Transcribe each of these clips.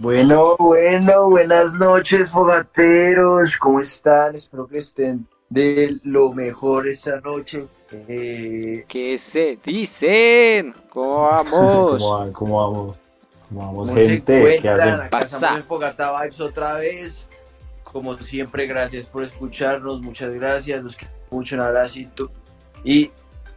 Bueno, bueno, buenas noches, fogateros. ¿Cómo están? Espero que estén de lo mejor esta noche. Eh, ¿Qué se dicen? ¿Cómo vamos? ¿Cómo, van? ¿Cómo vamos? ¿Cómo vamos, ¿Cómo se gente? ¿Qué encuentran? hacen? Acá estamos en Fogata Vibes otra vez. Como siempre, gracias por escucharnos. Muchas gracias. Los que mucho un abracito. Y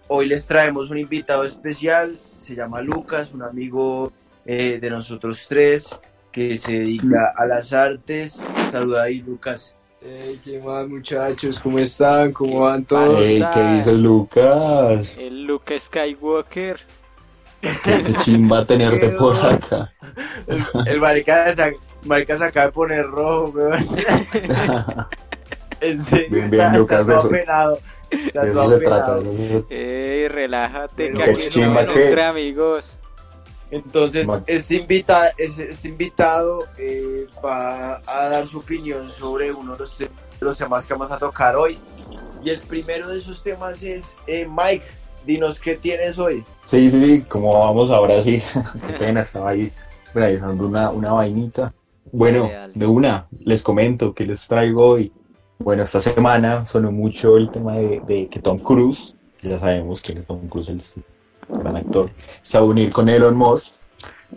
hoy les traemos un invitado especial. Se llama Lucas, un amigo eh, de nosotros tres que se dedica a las artes. Saluda ahí, Lucas. Hey, ¿qué más muchachos? ¿Cómo están? ¿Cómo van todos? Ey, ¿qué dice Lucas? El Luke Skywalker. Qué chimba tenerte por acá. El, el marica, sa- marica se acaba de poner rojo, weón. En serio, Bien, bien, está- Lucas, está de todo eso- apenado. Está De todo eso se trata. apenado. Ey, relájate, Pero que qué aquí chimba que- entre amigos. Entonces, este, invita, este, este invitado eh, va a dar su opinión sobre uno de los, te- de los temas que vamos a tocar hoy. Y el primero de esos temas es, eh, Mike, dinos qué tienes hoy. Sí, sí, sí, como vamos ahora sí. Qué pena, estaba ahí realizando una, una vainita. Bueno, de una, les comento que les traigo hoy. Bueno, esta semana sonó mucho el tema de, de que Tom Cruise, que ya sabemos quién es Tom Cruise, el gran actor, se va a unir con Elon Musk,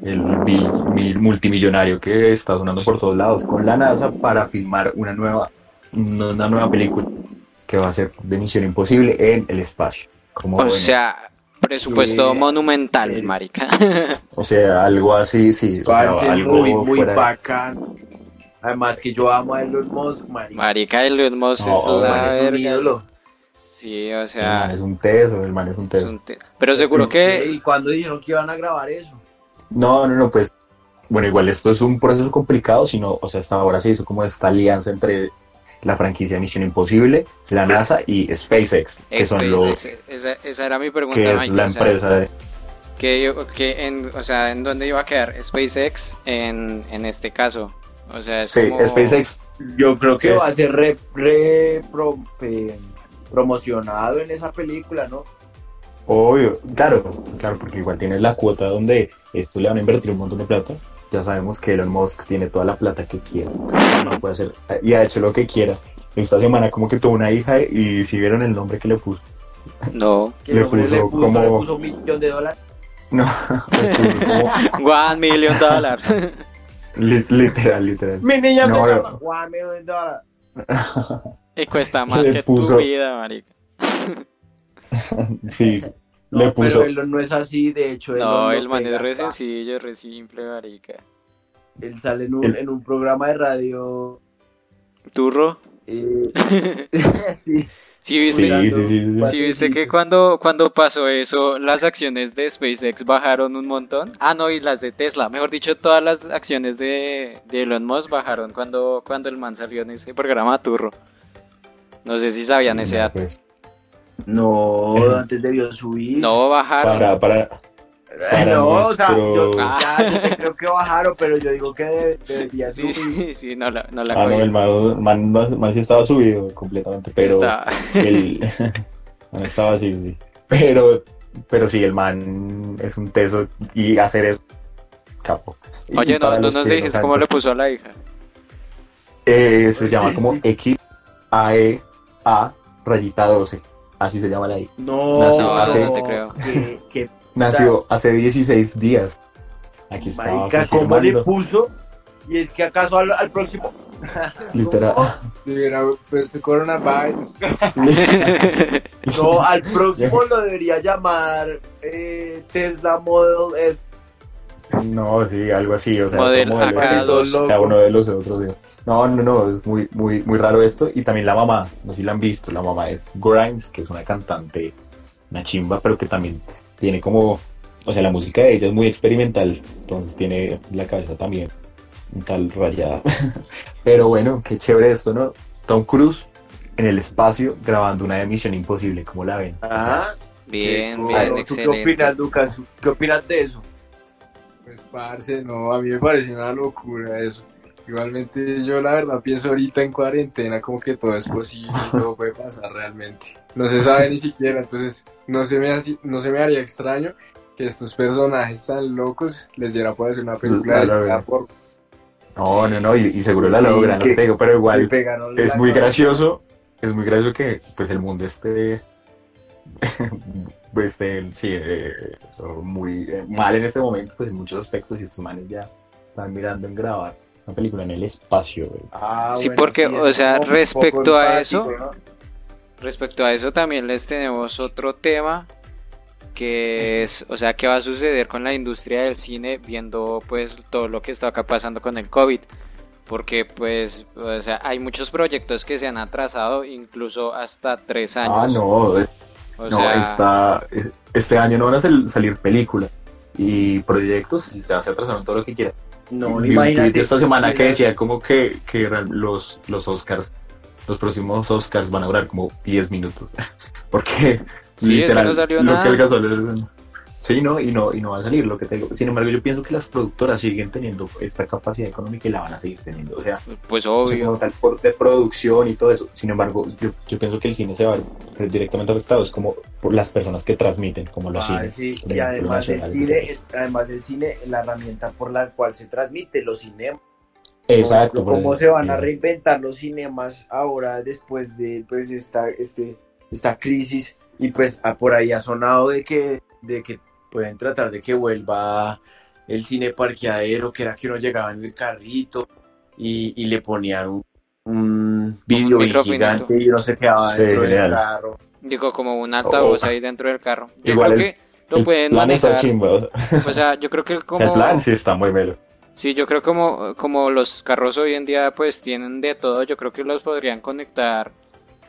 el mil- mil- multimillonario que está sonando por todos lados, con la NASA para filmar una nueva, una nueva película que va a ser de Misión Imposible en el espacio. Como O sea, presupuesto monumental, marica. O sea, algo así, sí. O sea, Parece algo muy, muy fuera bacano. Además que yo amo a Elon Musk, marica. Marica, Elon Musk No, es man es un verga. ídolo. Sí, o El man es un teso, el man es un es teso. un te- Pero seguro que... ¿Y cuándo dijeron que iban a grabar eso? No, no, no, pues. Bueno, igual esto es un proceso complicado, sino, o sea, hasta ahora se hizo como esta alianza entre la franquicia Misión Imposible, la NASA y SpaceX, que son los esa, esa era mi pregunta, que es Mike, la o sea, empresa de que, yo- que en, o sea, ¿en dónde iba a quedar SpaceX en, en este caso? O sea, es sí, como... SpaceX. Yo creo que Es- va a ser re, re pro- eh, promocionado en esa película, ¿no? Obvio, claro, claro, porque igual tienes la cuota donde esto le van a invertir un montón de plata. Ya sabemos que Elon Musk tiene toda la plata que quiera. No puede hacer, y ha hecho lo que quiera. Esta semana como que tuvo una hija y si vieron el nombre que le puso. No, Le puso como- le puso un millón de dólares. No, le puso como one million dollar. li- literal, literal. Mi niña No, se llama One Million Dollar. y cuesta más Le que puso- tu vida, marica. Sí, No, le puso. Pero él no es así, de hecho. No, el man es re pa. sencillo, re simple, marica. Él sale en un, El- en un programa de radio. Turro. eh, sí, Sí, Sí, viste, sí, sí, sí. sí, viste que cuando, cuando pasó eso, las acciones de SpaceX bajaron un montón. Ah, no, y las de Tesla. Mejor dicho, todas las acciones de, de Elon Musk bajaron cuando, cuando el man salió en ese programa Turro. No sé si sabían ese dato. Pues, No, antes debió subir. No, bajaron. para, para, para no, o sea, yo, ya, yo te creo que bajaron, pero yo digo que de- debería Sí, subir. sí, no la, no la Ah, no, el man, man, man- man sí estaba subido completamente, pero el man estaba así, sí. Pero, pero sí, el man es un teso y hacer eso, capo. Y Oye, no, no nos no dijiste cómo le pues, puso a la hija. eh, se llama Sí, como sí. X A E A rayita 12, así se llama la hija. No, Nació no, hace- no te creo. Nació hace 16 días. Aquí estaba marica, ¿cómo le puso? Y es que acaso al, al próximo. Literal. Mira, pues coronavirus. No, al próximo lo debería llamar eh, Tesla Model S. No, sí, algo así, o sea, Model otro modelo. AK2. O sea, uno de los otros días. No, no, no, es muy, muy, muy raro esto. Y también la mamá, no sé si la han visto, la mamá es Grimes, que es una cantante, una chimba, pero que también tiene como, o sea, la música de ella es muy experimental, entonces tiene la cabeza también un tal rayada. pero bueno, qué chévere esto, ¿no? Tom Cruise en el espacio grabando una emisión imposible, ¿cómo la ven? Ajá. Bien, Qué bien. ¿Tú qué excelente. opinas, Lucas? ¿Qué opinas de eso? Pues parce, no, a mí me parece una locura eso. Igualmente yo la verdad pienso ahorita en cuarentena como que todo es posible, todo puede pasar realmente. No se sabe ni siquiera, entonces no se me, hace- no se me haría extraño que estos personajes tan locos les diera por hacer una película de esta claro. forma. No, Sí. no, no, y, y seguro la Sí, logran, que- no te digo, pero igual es muy cabeza. gracioso, es muy gracioso que pues el mundo esté, pues, esté, sí, eh, muy eh, mal en este momento, pues en muchos aspectos, y estos manes ya están mirando en grabar una película en el espacio, güey. Ah, Sí, bueno, porque, o sea, respecto a empático, eso, ¿no? Respecto a eso también les tenemos otro tema que es, o sea, qué va a suceder con la industria del cine viendo pues todo lo que está acá pasando con el COVID. Porque pues, o sea, hay muchos proyectos que se han atrasado incluso hasta tres años. Ah, no, eh, O no, sea, está, eh, este año no van a sal- salir películas y proyectos, y ya se atrasaron todo lo que quieran. No, Vi imagínate. esta semana que decía como que, que los, los Oscars, los próximos Oscars van a durar como 10 minutos. Porque Sí, eso no salió lo nada. que alcanzó Sí, no, y no, y no va a salir lo que te digo. Sin embargo, yo pienso que las productoras siguen teniendo esta capacidad económica y la van a seguir teniendo. O sea, pues obvio. como tal por- de producción y todo eso. Sin embargo, yo, yo pienso que el cine se va directamente afectado. Es como por las personas que transmiten, como los Ah, cines. sí, y además del nacionales, cine, además del cine, la herramienta por la cual se transmite los cinemas. Exacto. Ejemplo, ¿Cómo se van a reinventar los cinemas ahora después de pues esta, este, esta crisis? Y pues ah, por ahí ha sonado de que, de que pueden tratar de que vuelva el cine parqueadero, que era que uno llegaba en el carrito y, y le ponían un, un gigante y uno se quedaba Sí, dentro del carro. Digo, como un altavoz Oh. ahí dentro del carro. Yo Igual creo el- que lo pueden está manejar. chimba, o sea, O sea, yo creo que como... el plan sí está muy melo. Sí, yo creo como, como los carros hoy en día pues tienen de todo, yo creo que los podrían conectar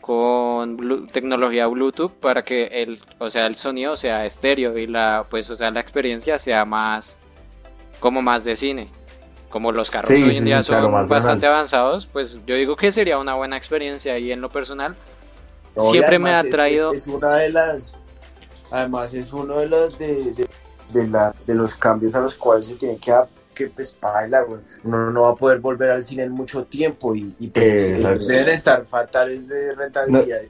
con Blu- tecnología Bluetooth para que el, o sea, el sonido sea estéreo y la, pues, o sea, la experiencia sea más, como más de cine. Como los carros Sí, hoy sí, en día sí, son bastante avanzados, pues yo digo que sería una buena experiencia y en lo personal No, siempre me ha traído... Es, es una de las. Además, es uno de los de, de, de la, de los cambios a los cuales se tiene que adaptar. Que pues baila, güey. Uno no va a poder volver al cine en mucho tiempo y, y pues, Eh, exacto. deben estar fatales de rentabilidad.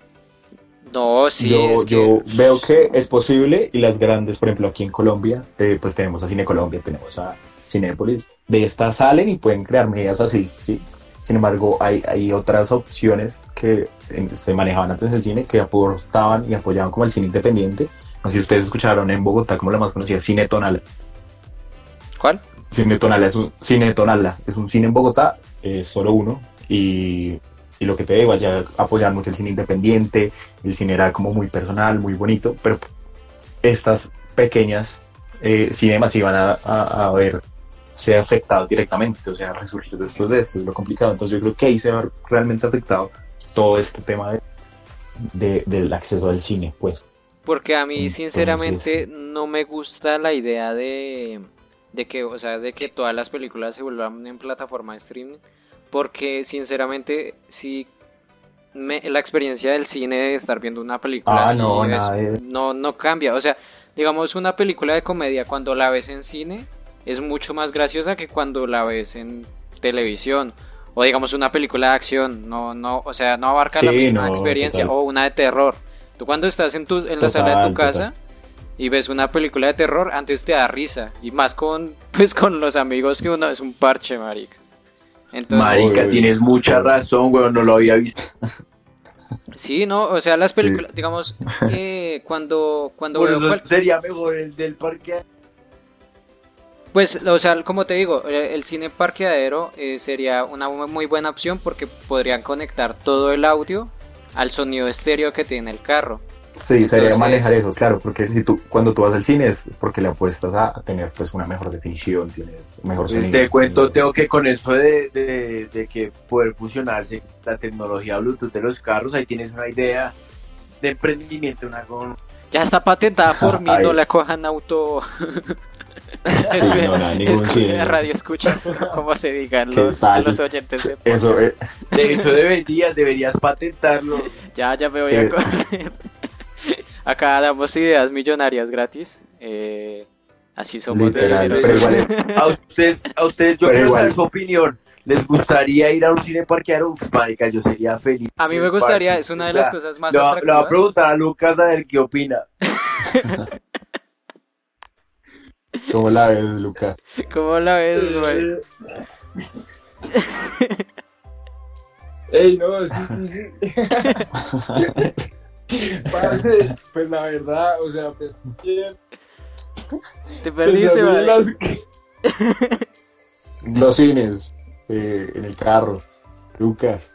No, sí, yo, es que- yo veo que es posible y las grandes, por ejemplo, aquí en Colombia, eh, pues tenemos a Cine Colombia, tenemos a Cinépolis, de estas salen y pueden crear medidas así, ¿sí? Sin embargo, hay, hay otras opciones que eh, se manejaban antes del cine que aportaban y apoyaban como el cine independiente. No sé si ustedes escucharon en Bogotá como la más conocida, Cine Tonala. ¿Cuál? Cine Tonala es un cine Tonala, es un cine en Bogotá, es solo uno y, y lo que te digo, allá apoyaban mucho el cine independiente, el cine era como muy personal, muy bonito, pero estas pequeñas eh, cinemas iban a, a, a verse afectados directamente, o sea, resurgir después de esto es lo complicado, entonces yo creo que ahí se va realmente afectado todo este tema de, de- del acceso al cine, pues. Porque a mí, Entonces- sinceramente, no me gusta la idea de, de que, o sea, de que todas las películas se vuelvan en plataforma de streaming. Porque, sinceramente, si me- la experiencia del cine de estar viendo una película Ah, así no, es- no, no cambia. O sea, digamos, una película de comedia cuando la ves en cine es mucho más graciosa que cuando la ves en televisión. O digamos una película de acción, no, no, o sea, no abarca la misma no, experiencia. total. O una de terror. Tú cuando estás en, tu, en la sala de tu casa y ves una película de terror, antes te da risa. Y más con, pues, con los amigos que uno es un parche, marica. Entonces, Marica, Uy. tienes mucha razón, güey, no lo había visto. sí, no, o sea, las Sí. películas, digamos, eh, cuando, cuando Por veo eso cual- sería mejor el del parque. Pues, o sea, como te digo, eh, el cine parqueadero eh, sería una mu- muy buena opción porque podrían conectar todo el audio al sonido estéreo que tiene el carro. Sí, sería Entonces- manejar eso, claro, porque si tú, cuando tú vas al cine es porque le apuestas a tener pues una mejor definición, tienes mejor Pues sonido. te cuento, Teo, que con eso de, de, de que poder fusionarse la tecnología Bluetooth de los carros, ahí tienes una idea de emprendimiento, una con... Ya está patentada por mí, Ay. no la cojan auto. Sí, no, nada, ningún cine. radio escuchas, como se digan ¿Qué los, los oyentes de Eso, eh, De hecho, deberías, deberías patentarlo. Ya, ya me voy a Eh. correr. Acá damos ideas millonarias gratis. Eh, así somos de Literal, pero igual- A ustedes, a ustedes yo Pero quiero igual. saber su opinión. ¿Les gustaría ir a un cine parqueadero? Uf, marica, yo sería feliz. A mí me gustaría, es una de las La- cosas más Le va- le voy a preguntar a Lucas a ver qué opina. ¿cómo la ves, Luca? ¿Cómo la ves, güey? Ey, no, sí, sí, sí. Parce, pues la verdad, o sea, pues, bien, Te perdiste, pensando en vale. las- Los cines, eh, en el carro. Lucas.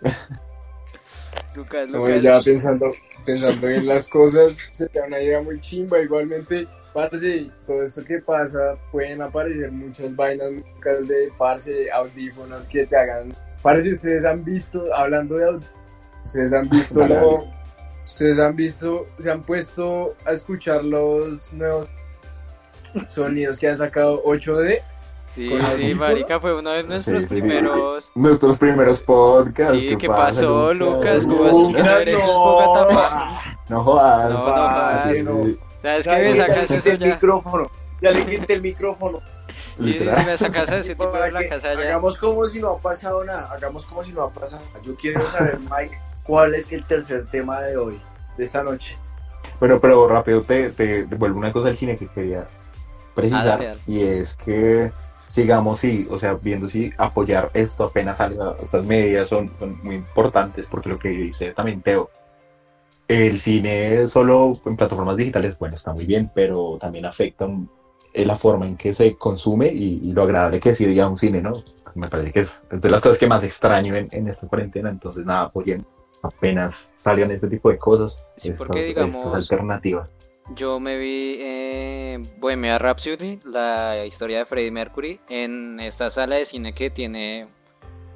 Lucas, No, Lucas. ya pensando, pensando en las cosas, se te da una idea muy chimba. Igualmente, parce, todo esto que pasa, pueden aparecer muchas vainas locas de parce, audífonos que te hagan. Parce, ustedes han visto, hablando de audífonos, ustedes han visto lo-. Ustedes han visto, se han puesto a escuchar los nuevos sonidos que han sacado 8D. Sí, sí, marica, fue uno de nuestros Sí, sí, sí. primeros. Nuestros primeros podcasts. Sí, ¿qué pasó, Lucas? ¿Cómo así que Lucas, no un no. jodas. No, no jodas, Sí, no. ¿Sabes Ya qué me le sacas quité eso el ya? micrófono. Ya le quité el micrófono. Sí, sí, me sacas a ese tipo de la casa ya. Hagamos como si no ha pasado nada. Hagamos como si no ha pasado nada. Yo quiero saber, Mike, cuál es el tercer tema de hoy, de esta noche. Bueno, pero rápido te, te devuelvo una cosa del cine que quería precisar. Ah. Y es que sigamos, sí, o sea, viendo si apoyar esto apenas salga. Estas medidas son, son muy importantes porque lo que dice también Teo. El cine solo en plataformas digitales, bueno, está muy bien, pero también afecta eh, la forma en que se consume y, y lo agradable que es ir a un cine, ¿no? Me parece que es de las cosas que más extraño en, en esta cuarentena, entonces nada, apoyen apenas salgan este tipo de cosas, Sí, estas, porque, digamos, estas alternativas. Yo me vi eh, Bohemia Rhapsody, la historia de Freddie Mercury, en esta sala de cine que tiene,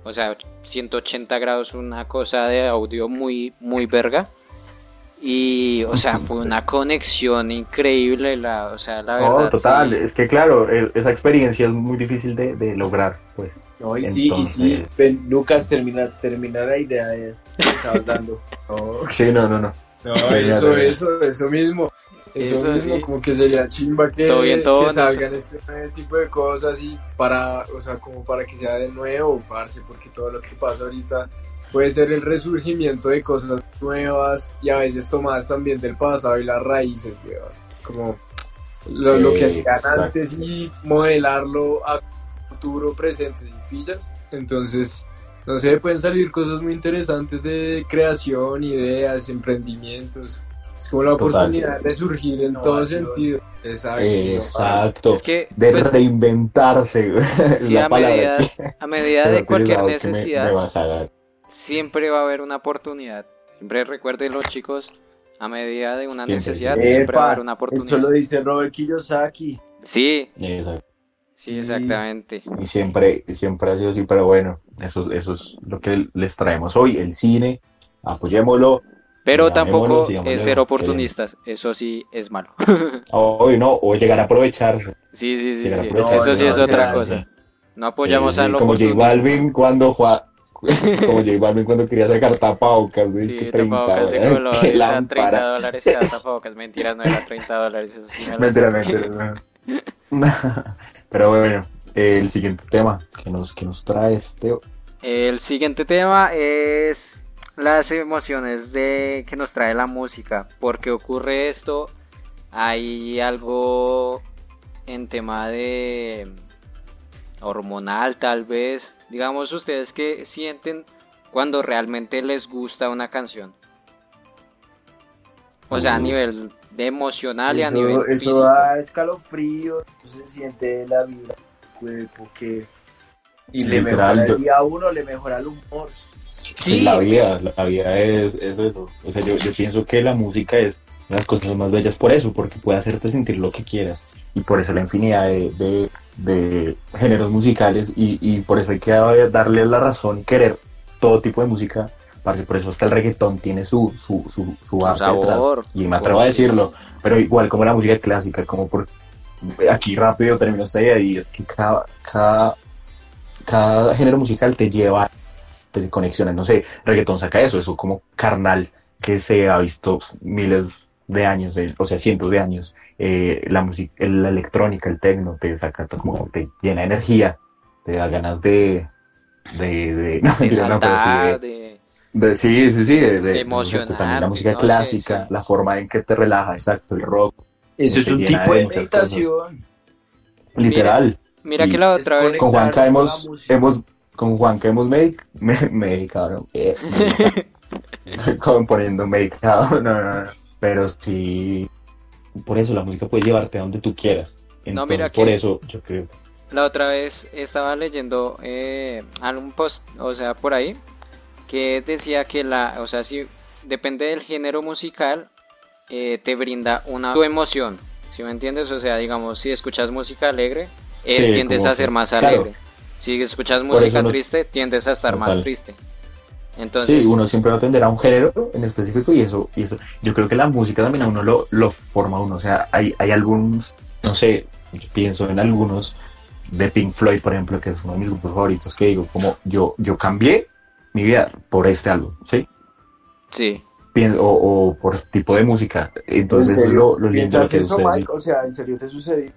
o sea, 180 grados, una cosa de audio muy, muy verga. Y, o sea, fue Sí. una conexión increíble, la, o sea, la No, verdad. total, sí. es que claro, el- esa experiencia es muy difícil de, de lograr, pues. No, y sí, y sí. Entonces- Ven, Lucas, terminas, termina la idea de, que estabas dando. No, Sí, no, no, no. No, eso, eso, eso mismo. Eso, Eso mismo, sí. como que sería chimba que, Todo bien, todo que salgan este tipo de cosas y para, o sea, como para que sea de nuevo, parce, porque todo lo que pasa ahorita puede ser el resurgimiento de cosas nuevas y a veces tomadas también del pasado y las raíces, weón. Como lo, lo que hacían Exacto. antes y modelarlo a futuro, presente, y pillas. Entonces, no sé, pueden salir cosas muy interesantes de creación, ideas, emprendimientos. Es como la Total. oportunidad de surgir en todo sentido. Exacto. Exacto. Es que, De pues, reinventarse, sí, la a palabra medida, que a medida de cualquier me- necesidad, me siempre va a haber una oportunidad. Siempre recuerden los chicos, a medida de una Siempre, necesidad, siempre. siempre va a Epa, haber una Esto oportunidad. lo dice Robert Kiyosaki. Sí, Exacto. sí, Sí. exactamente. Y siempre, y siempre ha sido así, pero bueno, eso, eso es lo que les traemos hoy, el cine, apoyémoslo. Pero tampoco es ser queriendo. oportunistas, eso sí es malo. Hoy no, o llegar a aprovecharse. Sí, sí, sí, Llegar a sí. aprovecharse, Eso sí no, es otra cosa. No apoyamos Sí, a sí, lo Como J. Balvin cuando jua- como J Balvin cuando quería sacar tapabocas, de Sí, que 30 tapabocas de dólares, color, qué era 30 lámpara. dólares cada tapabocas. Mentira, no era 30 dólares, eso sí me lo Mentira, mentira. no. Pero bueno, el siguiente tema que nos, que nos trae este El siguiente tema es las emociones de que nos trae la música. ¿Por qué ocurre esto? Hay algo en tema de hormonal tal vez. Digamos ustedes que sienten cuando realmente les gusta una canción. O sea, a nivel de emocional y a Eso, nivel eso físico. da escalofrío, se siente la vibra del cuerpo que... Y le Literal, mejora el día uno, le mejora el humor. Sí, la vida, la vida es, es eso. O sea, yo, yo pienso que la música es una de las cosas más bellas por eso, porque puede hacerte sentir lo que quieras. Y por eso la infinidad de, de- de géneros musicales y, y por eso hay que darle la razón y querer todo tipo de música. Por eso hasta el reggaetón tiene su, su, su, su arte sabor, detrás. Y me atrevo a decirlo. Pero igual como la música clásica, como por... Aquí rápido termino esta idea y es que cada, cada, cada género musical te lleva te conexiones, no sé, reggaetón saca eso, eso como carnal que se ha visto miles de años, eh, o sea, cientos de años, eh, la música, la electrónica, el tecno, te saca como, te llena de energía, te da ganas de, de, de, no, de no, sí, de- de... de- sí, sí, sí, de, de- Emocionante, también la música no clásica, sí. la forma en que te relaja, exacto, el rock, Eso es te un tipo de meditación. literal. Mira que la otra vez... Con Juanca hemos, hemos, con Juanca hemos medic me- medicado, eh, medicado, componiendo medicado, no, no, no, pero sí, por eso la música puede llevarte a donde tú quieras. Entonces, No, mira por eso yo creo. La otra vez estaba leyendo eh, algún post, o sea, por ahí, que decía que la, o sea, si depende del género musical, eh, te brinda una tu emoción, ¿sí me entiendes? O sea, digamos, si escuchas música alegre, eh, Sí, tiendes a ser más claro. alegre. Si escuchas música no- triste, tiendes a estar más triste. Entonces, sí, uno siempre va a atender a un género en específico y eso, y eso, yo creo que la música también a uno lo, lo forma a uno, o sea, hay, hay algunos, no sé, yo pienso en algunos de Pink Floyd, por ejemplo, que es uno de mis grupos favoritos, que digo, como yo, yo cambié mi vida por este álbum, ¿sí? sí. O, o por tipo de música, entonces lo, lo lindo de lo ¿Piensas que eso, sucede. Mike? O sea, ¿en serio te sucedió?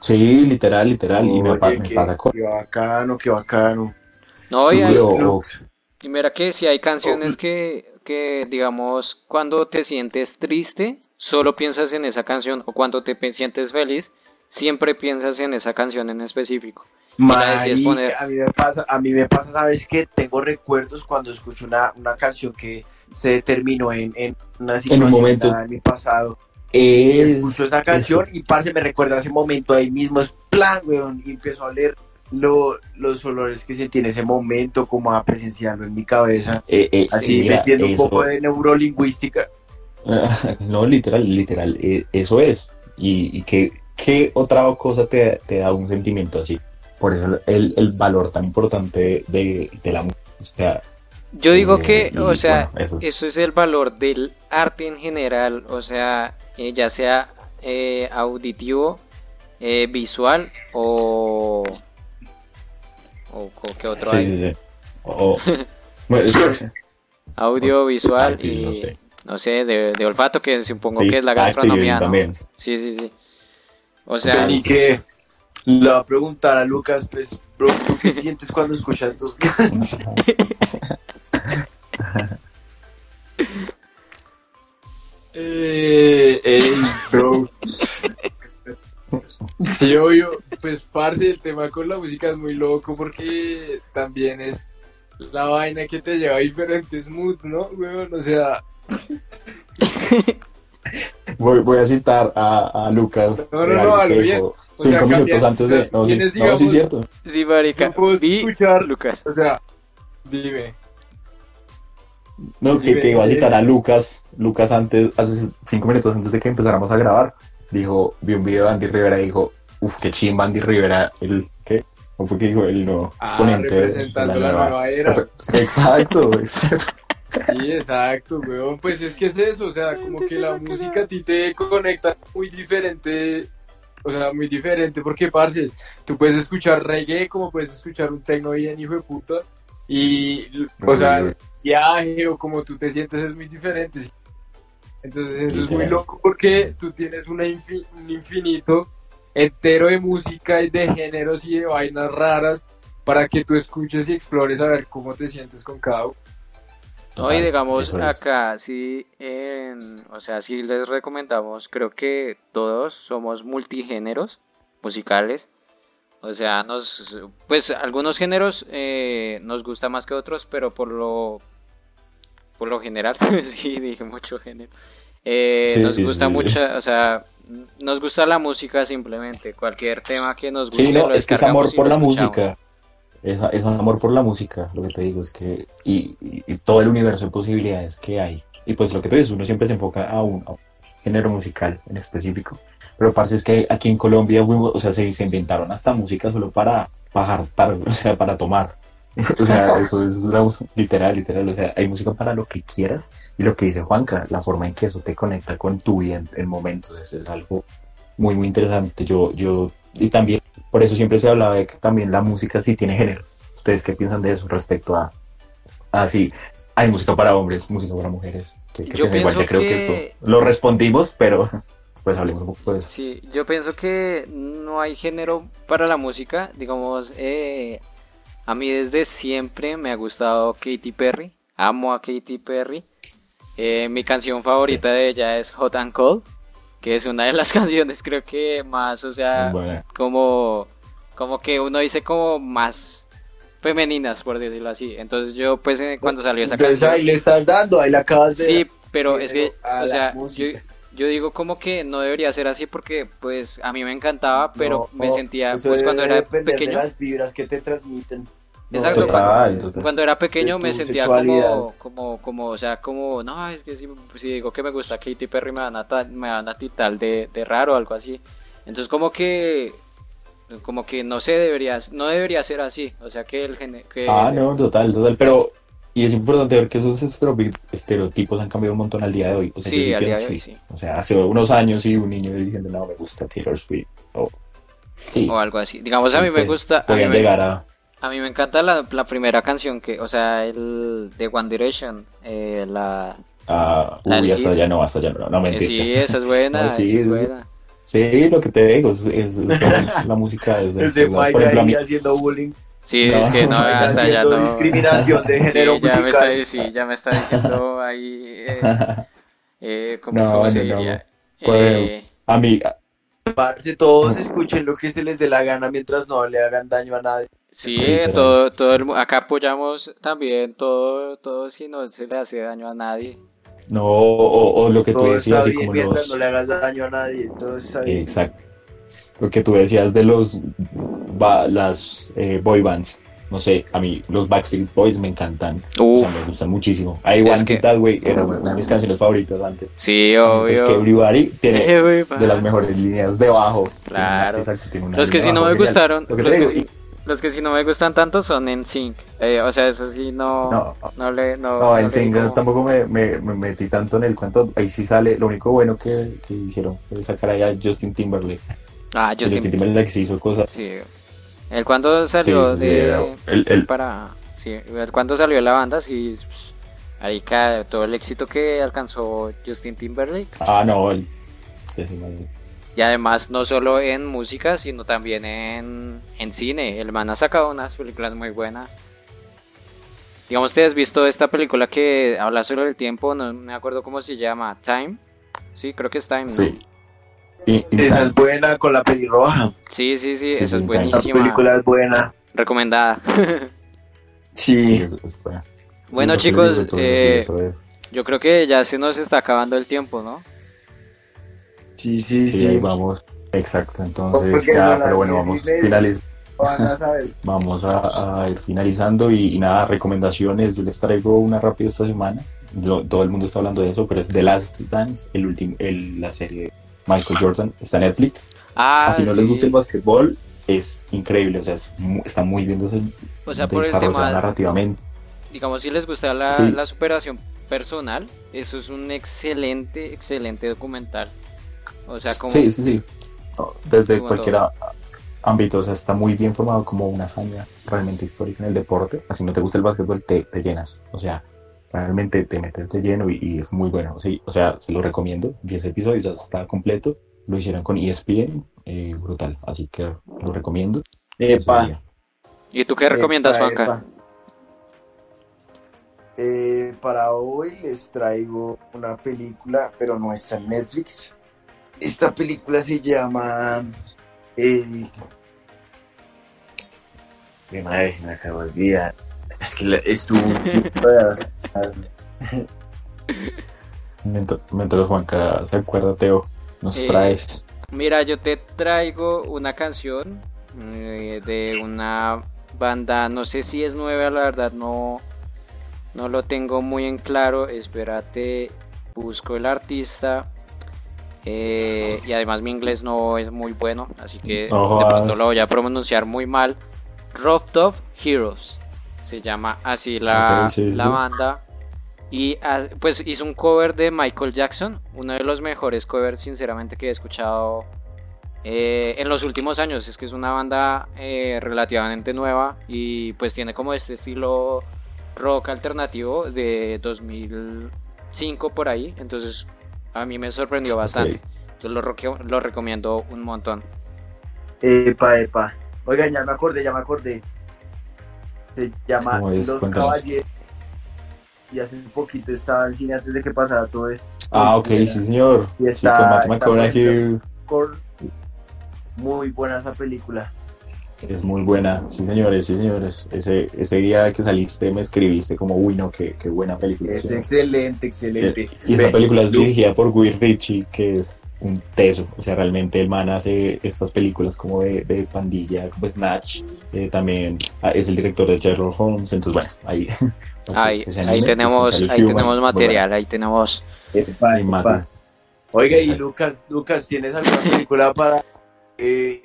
Sí, literal, literal, y me, Oye, pa- me qué- pasa con... Qué bacano, qué bacano. No, y, Sí, hay- o- o- y mira que si hay Oh. canciones que, que, digamos, cuando te sientes triste, solo piensas en esa canción, o cuando te sientes feliz, siempre piensas en esa canción en específico. Marica, poner. a mí me pasa, a mí me pasa, sabes que tengo recuerdos cuando escucho una, una canción que se determinó en, en una situación momento. dada en mi pasado. Es- escucho esa canción y parce me recuerda a ese momento ahí mismo, es plan, weón, y empiezo a leer lo, los olores que sentí en ese momento, como a presenciarlo en mi cabeza, eh, eh, así mira, metiendo un poco de neurolingüística. No, literal, literal, eh, eso es. ¿Y, y qué, qué otra cosa te, te da un sentimiento así? Por eso el, el valor tan importante de, de la música. O sea, Yo digo eh, que, y, o sea, bueno, eso. eso es el valor del arte en general, o sea, eh, ya sea eh, auditivo, eh, visual o... o o qué otro Sí, hay. sí, sí. O- bueno, es que- Audio, visual y no sé. no sé, de, de olfato que supongo sí, que es la gastronomía, ¿no? también. Sí, sí, sí. O sea, Vení que le voy a preguntar a Lucas, pues, bro, ¿tú qué sientes cuando escuchas tus canciones? Eh, ey, bro. Sí, obvio, pues parce, el tema con la música es muy loco porque también es la vaina que te lleva a diferentes moods, ¿no, weón? O sea, Voy, voy a citar a, a Lucas. No, no, no, bien. O cinco sea, minutos cambia- antes de. No, sí, no, es cierto. sí, marica, yo puedo vi escuchar- Lucas. o sea, dime. No, que, Dime, que iba a dime. citar a Lucas. Lucas antes, hace cinco minutos antes de que empezáramos a grabar, dijo, vi un video de Andy Rivera y dijo, uff, qué chimba Andy Rivera, el, ¿qué? ¿Cómo fue que dijo? El no Ah, exponente representando la nueva era. Exacto, Sí, exacto, weón. Pues es que es eso, o sea, como que la música a ti te conecta muy diferente, o sea, muy diferente, porque, parce, tú puedes escuchar reggae como puedes escuchar un techno bien hijo de puta, y, o sea, el viaje o como tú te sientes es muy diferente. Entonces eso es muy loco porque tú tienes una un infinito entero de música y de géneros y de vainas raras para que tú escuches y explores a ver cómo te sientes con cada uno. Hoy digamos Eso es. acá, sí, en- o sea, sí les recomendamos, creo que todos somos multigéneros musicales. O sea, nos, pues algunos géneros eh, nos gusta más que otros, pero por lo, por lo general, sí, dije mucho género. Eh, Sí, nos sí, gusta sí. mucho, o sea, nos gusta la música simplemente. Cualquier tema que nos guste Sí, no, lo es que es amor por la escuchamos. música. Es, es amor por la música, lo que te digo es que, y, y- y todo el universo de posibilidades que hay. Y pues lo que tú dices, uno siempre se enfoca a un, a un género musical en específico. Pero parce es que aquí en Colombia fuimos, o sea, se, se inventaron hasta música solo para bajar, para, o sea, para tomar. o sea, eso es una- literal, literal. O sea, hay música para lo que quieras. Y lo que dice Juanca, la forma en que eso te conecta con tu vida en, en momentos, eso es algo muy, muy interesante. Yo, yo, y también, por eso siempre se hablaba de que también la música sí tiene género. ¿Ustedes qué piensan de eso respecto a, a sí, hay música para hombres, música para mujeres? ¿Qué, qué Yo? Igual ya creo que... que- esto lo respondimos, pero pues hablemos un poco de eso. Sí, yo pienso que no hay género para la música. Digamos, eh, a mí desde siempre me ha gustado Katy Perry. Amo a Katy Perry. Eh, mi canción favorita de ella es Hot and Cold, que es una de las canciones creo que más, o sea, Bueno, como, como que uno dice como más femeninas, por decirlo así. Entonces yo, pues, eh, cuando salió esa Entonces canción... ahí le estás dando, ahí la acabas de... Sí, pero es que, o sea, yo. Yo digo como que no debería ser así porque, pues, a mí me encantaba, pero No, me sentía, eso pues, cuando era pequeño... de las vibras que te transmiten. No, Exacto, de- Total, total. Cuando era pequeño me sentía como, como, como, o sea, como, no, es que si, si digo que me gusta Katy Perry me van a, me van a titar de, de raro o algo así. Entonces como que, como que no se debería, no debería ser así, o sea que el que Ah, no, total, total. Pero, y es importante ver que esos estereotipos han cambiado un montón al día de hoy. O sea, yo sí, al día de hoy sí, O sea, hace unos años sí, un niño diciendo, no, me gusta Taylor Swift. O, sí, o algo así. Digamos a mí me gusta, a mí me, llegar a... a mí me encanta la, la primera canción que, o sea, el de One Direction, eh, la, a La uy, hasta allá no, hasta allá no, no mentiras. sí, esa es buena, No, sí, esa es es- buena. Sí, lo que te digo, es, es- es la, la música desde Desde Mike ejemplo, ahí haciendo bullying, Sí, No, es que no, hasta haciendo no. discriminación de Sí, género ya me está, musical. sí, ya me está diciendo ahí, eh, eh, ¿cómo, No, cómo se no, no. diría? Pues, Eh, a mí, Parce, todos escuchen lo que se les dé la gana mientras no le hagan daño a nadie. sí, Sí, todo, todo el, acá apoyamos también todo, todo si no se le hace daño a nadie. no, o, o lo que tú Todo decías, está así bien como mientras los... no le hagas daño a nadie. Todo está bien. Exacto. Lo que tú decías de los ba- las eh, boy bands. No sé, a mí los Backstreet Boys me encantan. O sea, me gustan muchísimo. I Es Want que- That Way era una de mis canciones favoritas antes. sí, Es que obvio. Everybody tiene Everybody. de las mejores líneas de bajo. Claro. Exacto, tiene una Los que sí no me gustaron, Lo que te los que sí, los que sí no me gustan tanto son en Sync. Eh, o sea, eso sí no, No, no le, no, no, en digo- tampoco me, me, me metí tanto en el cuento. Ahí sí sale. Lo único bueno que, que hicieron fue sacar allá a Justin Timberlake. Ah, Justin, Justin, Timberlake sí hizo cosas. sí. El cuando salió Sí, sí, sí, de el- el- para sí, el cuando salió de la banda sí pues, ahí cae todo el éxito que alcanzó Justin Timberlake Ah, no. El, sí, sí, y además no solo en música sino también en, en cine. El man ha sacado unas películas muy buenas. Digamos, ¿ustedes has visto esta película que habla sobre el tiempo? No me acuerdo cómo se llama. Time. Sí, creo que es Time. ¿no? Sí. Y- y- Esa es buena con la pelirroja. Sí, sí, sí, Sí, esa es buenísima. película es buena. Recomendada. sí, eso- bueno, chicos, eh, sí, eso es. yo creo que ya se nos está acabando el tiempo, ¿no? Sí, sí, Sí, sí. vamos. Exacto, entonces ya, pero bueno, vamos, media. finaliz- Van a saber. vamos a, a ir finalizando y, y nada, recomendaciones. Yo les traigo una rápida esta semana. Lo- todo el mundo está hablando de eso, pero es The Last Dance, el último, el, la serie de Michael Jordan, está en Netflix. Ah, Así no sí. les gusta el básquetbol, es increíble, o sea, es está muy bien O sea, por el desarrollado tema, narrativamente. digamos, si les gusta la, Sí. la superación personal, eso es un excelente, excelente documental. O sea, como... Sí, sí, sí. No, Desde cualquier todo. ámbito, o sea, está muy bien formado como una hazaña realmente histórica en el deporte. Así no te gusta el básquetbol, te, te llenas. O sea, realmente te metes de lleno y, y es muy bueno. Sí, o sea, se lo recomiendo. 10 episodios, ya está completo. Lo hicieron con ESPN, eh, brutal. Así que lo recomiendo. Epa. ¿Y tú qué recomiendas, Juanca? Eh, para hoy les traigo una película, pero no está en Netflix. Esta película se llama. Eh... Mi madre se me acabó de olvidar. Es que tiempo de Mientras, Juanca se acuerda, Teo, nos Eh, traes. Mira, yo te traigo una canción eh, de una banda, no sé si es nueva, la verdad no, no lo tengo muy en claro. Espérate, busco el artista. eh, y además mi inglés no es muy bueno, así que de pronto jodas. lo voy a pronunciar muy mal. Rooftop Heroes se llama así la, sí, la sí. banda. Y ah, pues hizo un cover de Michael Jackson, uno de los mejores covers sinceramente que he escuchado eh, en los últimos años. Es que es una banda eh, relativamente nueva y pues tiene como este estilo rock alternativo de 2005 por ahí. Entonces a mí me sorprendió bastante. Yo lo, roque- lo recomiendo un montón. Epa, epa. Oigan, ya me acordé, ya me acordé. Se llama. Los Cuéntanos. Caballeros. Y hace un poquito estaba en cine antes de que pasara todo esto. Ah, ok, sí, señor. Y Sí, está- con Muy buena esa película. Es muy buena, sí señores, sí señores. Ese, ese día que saliste me escribiste como, uy no, qué, qué buena película. Es ¿sí? excelente, excelente. Y esa película es dirigida por Guy Ritchie, que es un teso. O sea, realmente el man hace estas películas como de, de pandilla, como Snatch. Eh, también ah, es el director de Sherlock Holmes. Entonces, bueno, ahí. Ahí, tenemos, pues, ahí Human, tenemos material, ahí tenemos. Epa, Y epa. Matu. Oiga, y. Lucas, Lucas, ¿tienes alguna película para eh.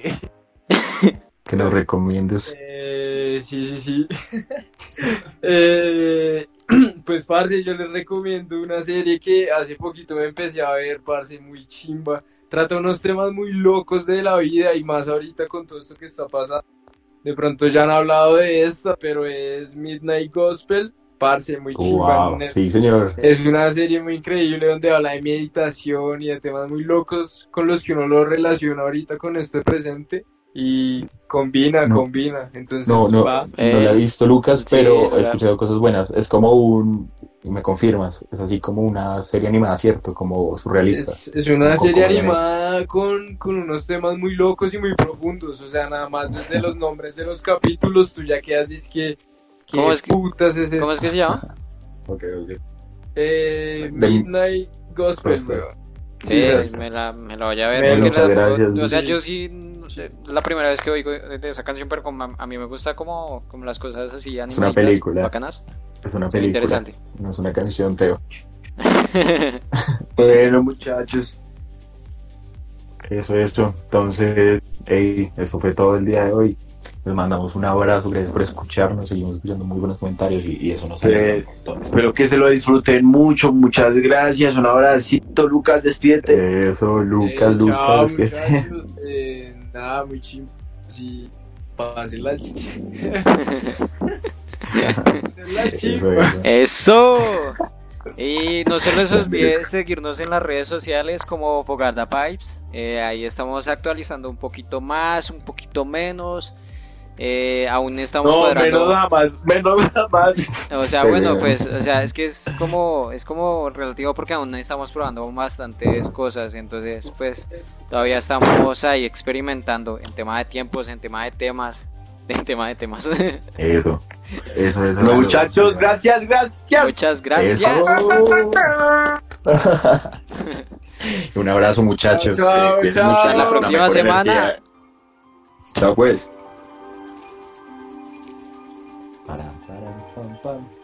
Que nos recomiendes. Eh, sí, sí, sí. Eh, pues, parce, yo les recomiendo una serie que hace poquito me empecé a ver, parce, muy chimba. Trata unos temas muy locos de la vida y más ahorita con todo esto que está pasando. De pronto ya han hablado de esta, pero es Midnight Gospel, parce, muy chimba. Wow, sí señor. Es una serie muy increíble donde habla de meditación y de temas muy locos con los que uno lo relaciona ahorita con este presente y combina, No. combina. Entonces, No, no, va. no la he Eh, visto, Lucas, pero he escuchado cosas buenas. Es como un, y me confirmas, es así como una serie animada, ¿cierto? Como surrealista. Es, es una Como serie animada con, con unos temas muy locos y muy profundos. O sea, nada más desde los nombres de los capítulos tú ya quedas que ¿Qué ¿Cómo es que- putas es ese? ¿Cómo es que se llama? Ok, ok. Eh, De- Midnight Gospel. Sí, Sí, sí. me la, me la voy a ver. Bueno, muchas la- gracias. O sea, yo sí, la primera vez que oigo de esa canción, pero como a, mí me gusta como, como las cosas así una animaditas, película. bacanas. Es una película, interesante. no es una canción, Teo. Bueno, muchachos. Eso, eso. Entonces, hey, esto fue todo el día de hoy. Les mandamos un abrazo, gracias por escucharnos. Seguimos escuchando muy buenos comentarios y, y eso nos alegra Eh. Espero que se lo disfruten mucho. Muchas gracias. Un abracito, Lucas. Despídete. Eso, Eh, Lucas, chao, Lucas. nada, muy chimba. Sí, pásenla ch- pásenla Eso, chimba. eso. Eso. Y no se les olvide seguirnos en las redes sociales como Fogarda Pipes. Eh, ahí estamos actualizando un poquito más, un poquito menos. Eh, aún estamos No, cuadrando. menos nada más. Menos nada más. O sea, bueno, pues, o sea, es que es como, es como relativo porque aún estamos probando bastantes cosas, entonces, pues, todavía estamos ahí experimentando en tema de tiempos, en tema de temas, en tema de temas. Eso, eso, eso. Bueno, muchachos, gracias, gracias. Muchas gracias. Eso. Un abrazo, muchachos. Chao, chao. mucho, Hasta la próxima semana. energía. Chao, pues. Para, para, pam, pam.